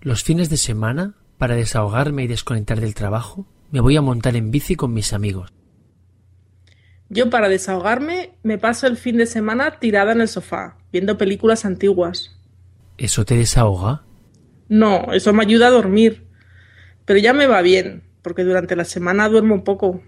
Los fines de semana, para desahogarme y desconectar del trabajo, me voy a montar en bici con mis amigos. Yo para desahogarme me paso el fin de semana tirada en el sofá, viendo películas antiguas. ¿Eso te desahoga? No, eso me ayuda a dormir. Pero ya me va bien, porque durante la semana duermo poco.